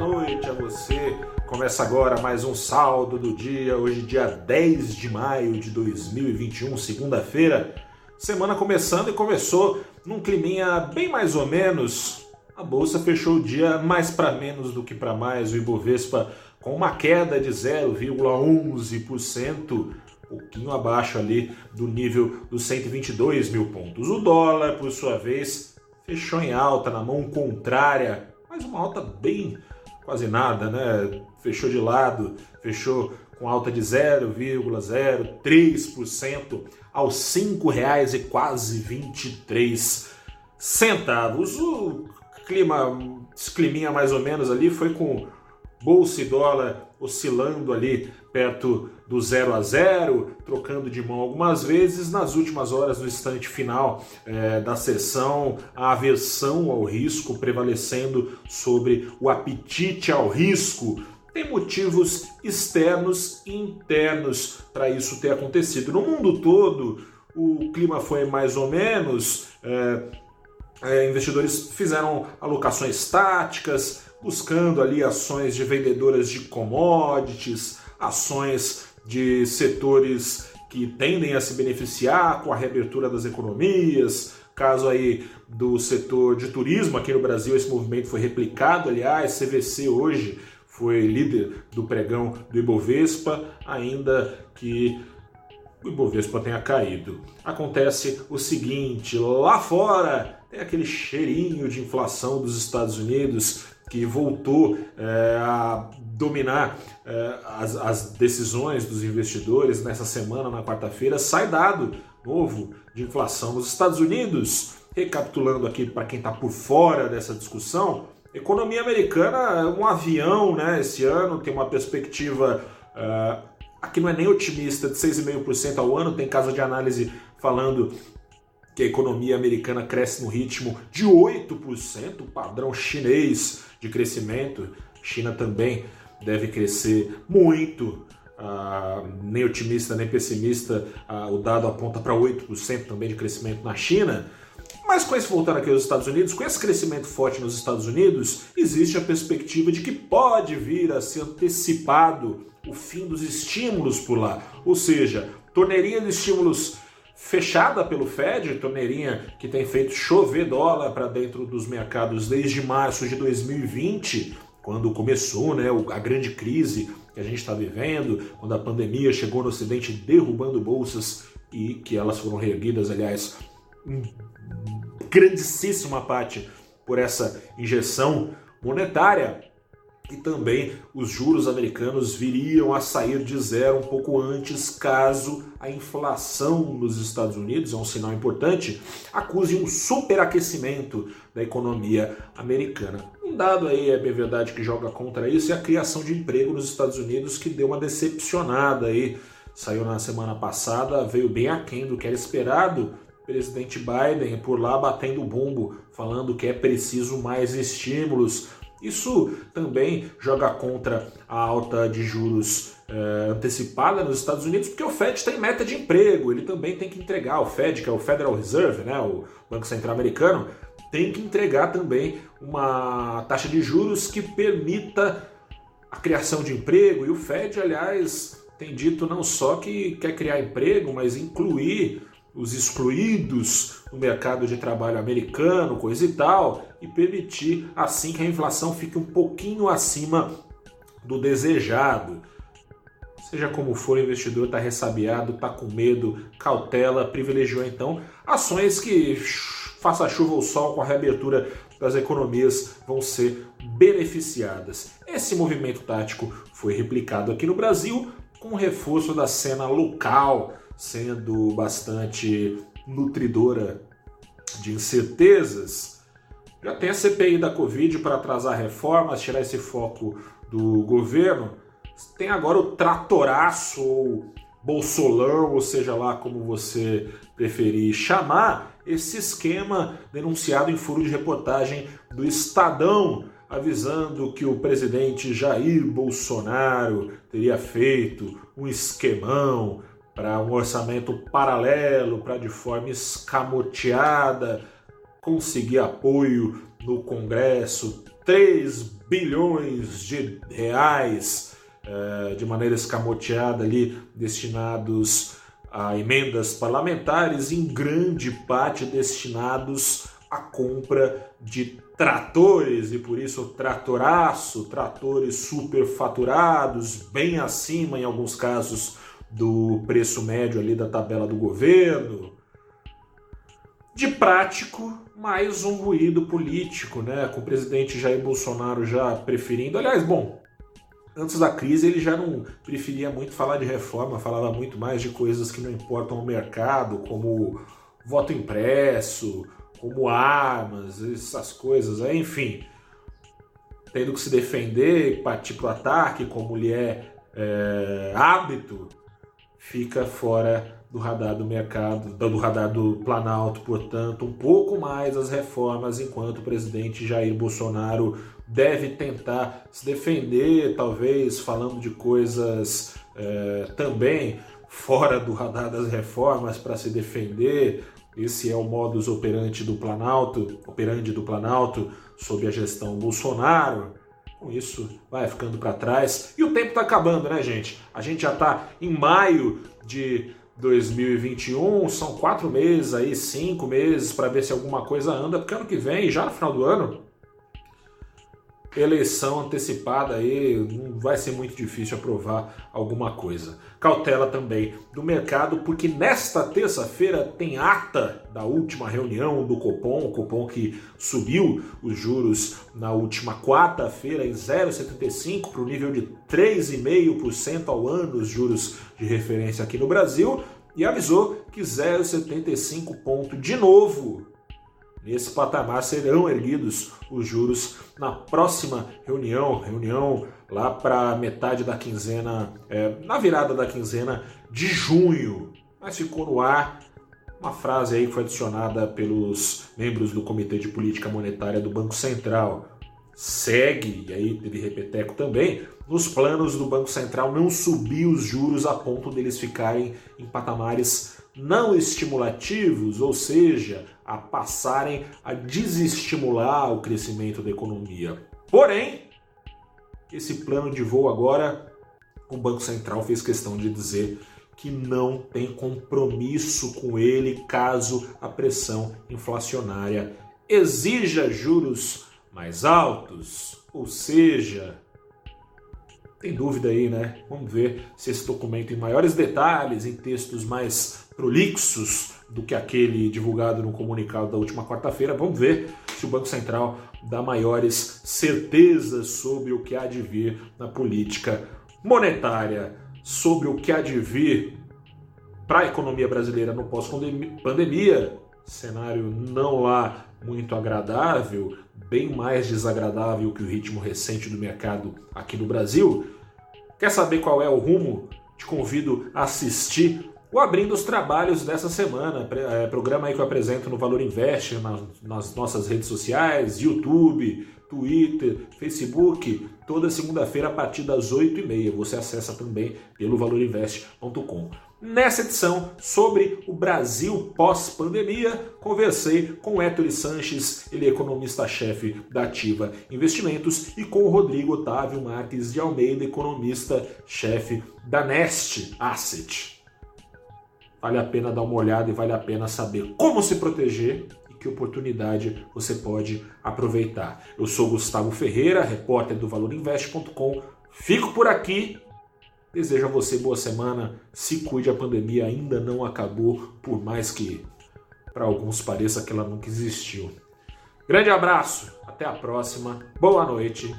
noite a você. Começa agora mais um saldo do dia, hoje dia 10 de maio de 2021, segunda-feira. Semana começando e começou num climinha bem mais ou menos. A bolsa fechou o dia mais para menos do que para mais, o Ibovespa com uma queda de 0,11%, pouquinho abaixo ali do nível dos 122 mil pontos. O dólar, por sua vez, fechou em alta na mão contrária, mas uma alta bem quase nada, né? Fechou de lado, fechou com alta de 0,03% aos R$ 5,00 e quase 23 centavos. O clima, esse climinha mais ou menos ali foi com bolsa e dólar oscilando ali perto do 0 a 0, trocando de mão algumas vezes. Nas últimas horas, no instante final é, da sessão, a aversão ao risco prevalecendo sobre o apetite ao risco. Tem motivos externos e internos para isso ter acontecido. No mundo todo, o clima foi mais ou menos. É, é, investidores fizeram alocações táticas, buscando ali ações de vendedoras de commodities, ações de setores que tendem a se beneficiar com a reabertura das economias. Caso aí do setor de turismo aqui no Brasil, esse movimento foi replicado, aliás, CVC hoje foi líder do pregão do Ibovespa, ainda que o Ibovespa tenha caído. Acontece o seguinte, lá fora tem aquele cheirinho de inflação dos Estados Unidos que voltou é, a dominar é, as, as, decisões dos investidores nessa semana, na quarta-feira, sai dado novo de inflação nos Estados Unidos. Recapitulando aqui para quem está por fora dessa discussão, economia americana, um avião né, esse ano, tem uma perspectiva. É, aqui não é nem otimista, de 6,5% ao ano, tem casa de análise falando que a economia americana cresce no ritmo de 8%, padrão chinês de crescimento. China também deve crescer muito. Ah, nem otimista nem pessimista, ah, o dado aponta para 8% também de crescimento na China. Mas com esse voltando aqui aos Estados Unidos, com esse crescimento forte nos Estados Unidos, existe a perspectiva de que pode vir a ser antecipado o fim dos estímulos por lá. Ou seja, torneirinha de estímulos fechada pelo Fed, torneirinha que tem feito chover dólar para dentro dos mercados desde março de 2020, quando começou né, a grande crise que a gente está vivendo, quando a pandemia chegou no Ocidente derrubando bolsas e que elas foram reerguidas, aliás, em grandíssima parte por essa injeção monetária e também os juros americanos viriam a sair de zero um pouco antes, caso a inflação nos Estados Unidos, é um sinal importante, acuse um superaquecimento da economia americana. Um dado aí, é bem verdade, que joga contra isso é a criação de emprego nos Estados Unidos, que deu uma decepcionada aí. Saiu na semana passada, veio bem aquém do que era esperado. Presidente Biden por lá batendo o bumbo, falando que é preciso mais estímulos isso também joga contra a alta de juros é, antecipada nos Estados Unidos, porque o Fed tem meta de emprego, ele também tem que entregar, o Fed, que é o Federal Reserve, né, o Banco Central Americano, tem que entregar também uma taxa de juros que permita a criação de emprego, e o Fed, aliás, tem dito não só que quer criar emprego, mas incluir os excluídos no mercado de trabalho americano, coisa e tal, e permitir assim que a inflação fique um pouquinho acima do desejado. Seja como for, o investidor está ressabiado, está com medo, cautela, privilegiou então ações que faça chuva ou sol com a reabertura das economias vão ser beneficiadas. Esse movimento tático foi replicado aqui no Brasil com reforço da cena local sendo bastante nutridora de incertezas. Já tem a CPI da Covid para atrasar reformas, tirar esse foco do governo. Tem agora o tratoraço ou bolsolão, ou seja lá como você preferir chamar, esse esquema denunciado em furo de reportagem do Estadão, avisando que o presidente Jair Bolsonaro teria feito um esquemão para um orçamento paralelo, para de forma escamoteada conseguir apoio no Congresso, 3 bilhões de reais é, de maneira escamoteada ali destinados a emendas parlamentares, em grande parte destinados à compra de tratores e por isso tratoraço, tratores superfaturados, bem acima em alguns casos do preço médio ali da tabela do governo. De prático, mais um ruído político, né? Com o presidente Jair Bolsonaro já preferindo. Aliás, bom, antes da crise ele já não preferia muito falar de reforma, falava muito mais de coisas que não importam ao mercado, como voto impresso, como armas, essas coisas, enfim. Tendo que se defender, partir para o ataque, como lhe é, é hábito, fica fora do radar do mercado, do radar do Planalto, portanto, um pouco mais as reformas, enquanto o presidente Jair Bolsonaro deve tentar se defender, talvez falando de coisas é, também fora do radar das reformas para se defender. Esse é o modus operandi do Planalto, operandi do Planalto sob a gestão Bolsonaro. Com isso, vai ficando para trás. E o tempo está acabando, né, gente? A gente já está em maio de 2021, são quatro meses aí, cinco meses para ver se alguma coisa anda, porque ano que vem, já no final do ano, eleição antecipada aí, não vai ser muito difícil aprovar alguma coisa. Cautela também do mercado, porque nesta terça-feira tem ata da última reunião do Copom, o Copom que subiu os juros na última quarta-feira em 0,75 para o nível de 3,5% ao ano, os juros de referência aqui no Brasil, e avisou que 0,75 ponto de novo Nesse patamar serão erguidos os juros na próxima reunião, reunião lá para metade da quinzena, é, na virada da quinzena de junho. Mas ficou no ar uma frase aí que foi adicionada pelos membros do Comitê de Política Monetária do Banco Central. Segue, e aí teve repeteco também, nos planos do Banco Central não subir os juros a ponto deles ficarem em patamares não estimulativos, ou seja, a passarem a desestimular o crescimento da economia. Porém, esse plano de voo agora, o Banco Central fez questão de dizer que não tem compromisso com ele caso a pressão inflacionária exija juros mais altos, ou seja, tem dúvida aí, né? Vamos ver se esse documento, em maiores detalhes, em textos mais prolixos do que aquele divulgado no comunicado da última quarta-feira, vamos ver se o Banco Central dá maiores certezas sobre o que há de vir na política monetária, sobre o que há de vir para a economia brasileira no pós-pandemia. Cenário não lá muito agradável, bem mais desagradável que o ritmo recente do mercado aqui no Brasil. Quer saber qual é o rumo? Te convido a assistir o Abrindo os Trabalhos dessa semana, é, programa aí que eu apresento no Valor Invest, nas nossas redes sociais, YouTube, Twitter, Facebook, toda segunda-feira a partir das 8h30. Você acessa também pelo valorinvest.com. Nessa edição sobre o Brasil pós-pandemia, conversei com Héctor Sanches, ele é economista-chefe da Ativa Investimentos, e com o Rodrigo Otávio Marques de Almeida, economista-chefe da Nest Asset. Vale a pena dar uma olhada e vale a pena saber como se proteger e que oportunidade você pode aproveitar. Eu sou Gustavo Ferreira, repórter do valorinvest.com. Fico por aqui Desejo a você boa semana. Se cuide, a pandemia ainda não acabou, por mais que para alguns pareça que ela nunca existiu. Grande abraço, até a próxima, boa noite